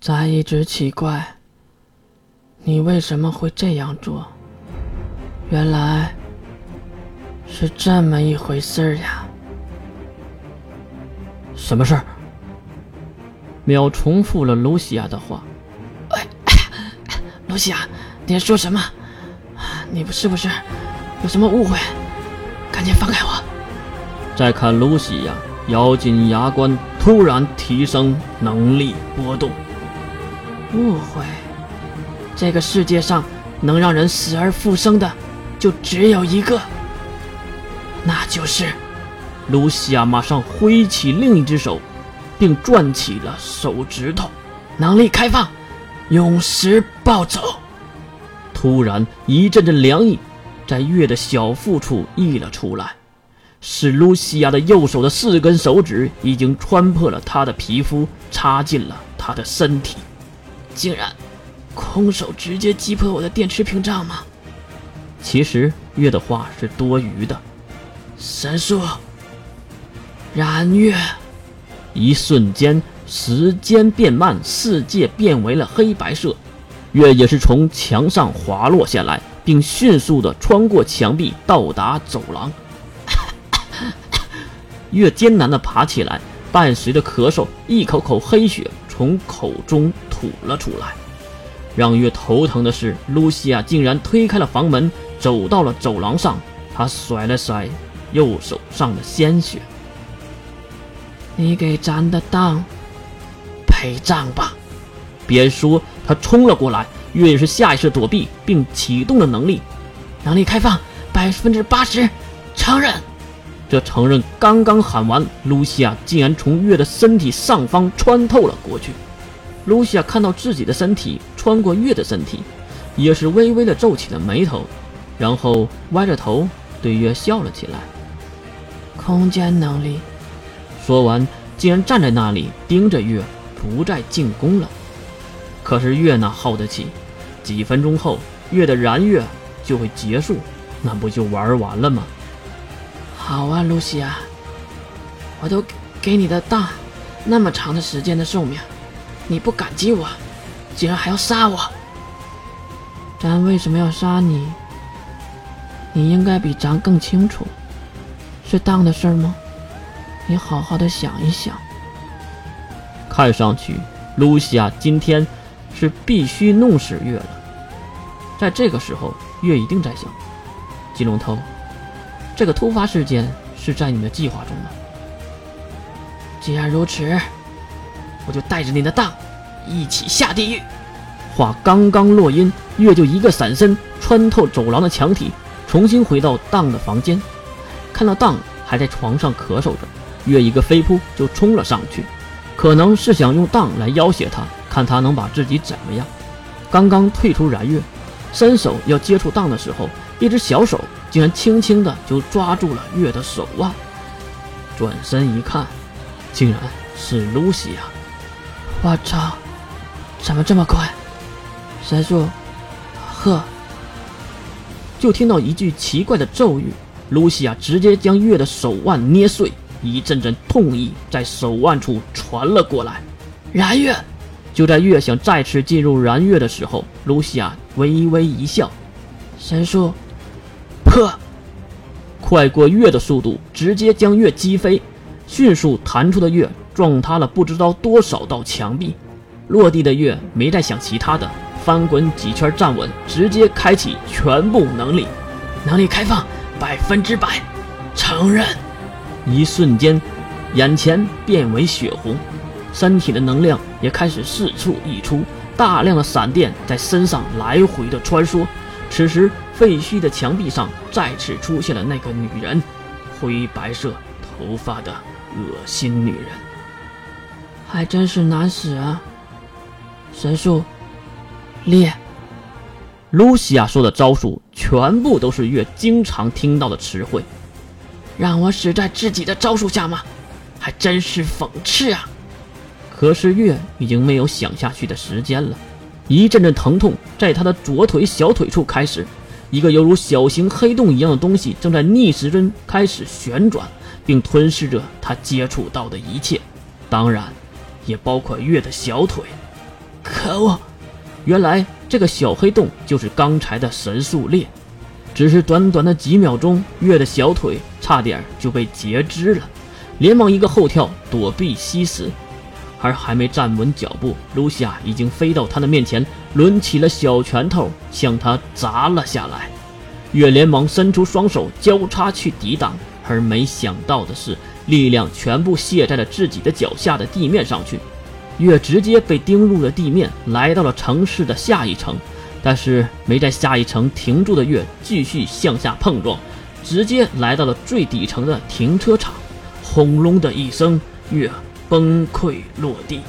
咱一直奇怪，你为什么会这样做？原来是这么一回事儿呀！什么事儿？淼重复了露西亚的话。哎，露西亚，你在说什么？你不是不是有什么误会？赶紧放开我！再看露西亚，咬紧牙关，突然提升能力波动。误会？这个世界上能让人死而复生的，就只有一个，那就是……露西亚马上挥起另一只手。并转起了手指头，能力开放，永时暴走。突然，一阵阵凉意在月的小腹处溢了出来，是露西亚的右手的四根手指已经穿破了她的皮肤，插进了她的身体。竟然，空手直接击破我的电池屏障吗？其实月的话是多余的。神速，燃月。一瞬间，时间变慢，世界变为了黑白色。月也是从墙上滑落下来，并迅速的穿过墙壁，到达走廊。月艰难的爬起来，伴随着咳嗽，一口口黑血从口中吐了出来。让月头疼的是，露西亚竟然推开了房门，走到了走廊上。她甩了甩右手上的鲜血。你给咱的当陪葬吧！别说，他冲了过来，月是下意识躲避，并启动了能力，能力开放百分之八十，承认。这承认刚刚喊完，露西亚竟然从月的身体上方穿透了过去。露西亚看到自己的身体穿过月的身体，也是微微的皱起了眉头，然后歪着头对月笑了起来。空间能力。说完，竟然站在那里盯着月，不再进攻了。可是月哪耗得起？几分钟后，月的燃月就会结束，那不就玩完了吗？好啊，露西亚，我都给你的当那么长的时间的寿命，你不感激我，竟然还要杀我！咱为什么要杀你？你应该比咱更清楚，是当的事儿吗？你好好的想一想。看上去，露西亚今天是必须弄死月了。在这个时候，月一定在想：金龙头，这个突发事件是在你的计划中吗？既然如此，我就带着你的当一起下地狱。话刚刚落音，月就一个闪身，穿透走廊的墙体，重新回到当的房间。看到当还在床上咳嗽着。月一个飞扑就冲了上去，可能是想用当来要挟他，看他能把自己怎么样。刚刚退出燃月，伸手要接触当的时候，一只小手竟然轻轻的就抓住了月的手腕。转身一看，竟然是露西亚！我操，怎么这么快？神树，呵！就听到一句奇怪的咒语，露西亚直接将月的手腕捏碎。一阵阵痛意在手腕处传了过来，燃月！就在月想再次进入燃月的时候，露西亚微微一笑，神树破，快过月的速度，直接将月击飞，迅速弹出的月撞塌了不知道多少道墙壁，落地的月没再想其他的，翻滚几圈站稳，直接开启全部能力，能力开放？百分之百，承认。一瞬间，眼前变为血红，身体的能量也开始四处溢出，大量的闪电在身上来回的穿梭。此时，废墟的墙壁上再次出现了那个女人，灰白色头发的恶心女人，还真是难死啊！神术，裂。露西亚说的招数全部都是月经常听到的词汇。让我死在自己的招数下吗？还真是讽刺啊！可是月已经没有想下去的时间了，一阵阵疼痛在他的左腿小腿处开始，一个犹如小型黑洞一样的东西正在逆时针开始旋转，并吞噬着他接触到的一切，当然，也包括月的小腿。可恶！原来这个小黑洞就是刚才的神速裂，只是短短的几秒钟，月的小腿差点就被截肢了，连忙一个后跳躲避吸食，而还没站稳脚步，露西亚已经飞到他的面前，抡起了小拳头向他砸了下来。月连忙伸出双手交叉去抵挡，而没想到的是，力量全部卸在了自己的脚下的地面上去。月直接被钉入了地面，来到了城市的下一层，但是没在下一层停住的月继续向下碰撞，直接来到了最底层的停车场，轰隆的一声，月崩溃落地。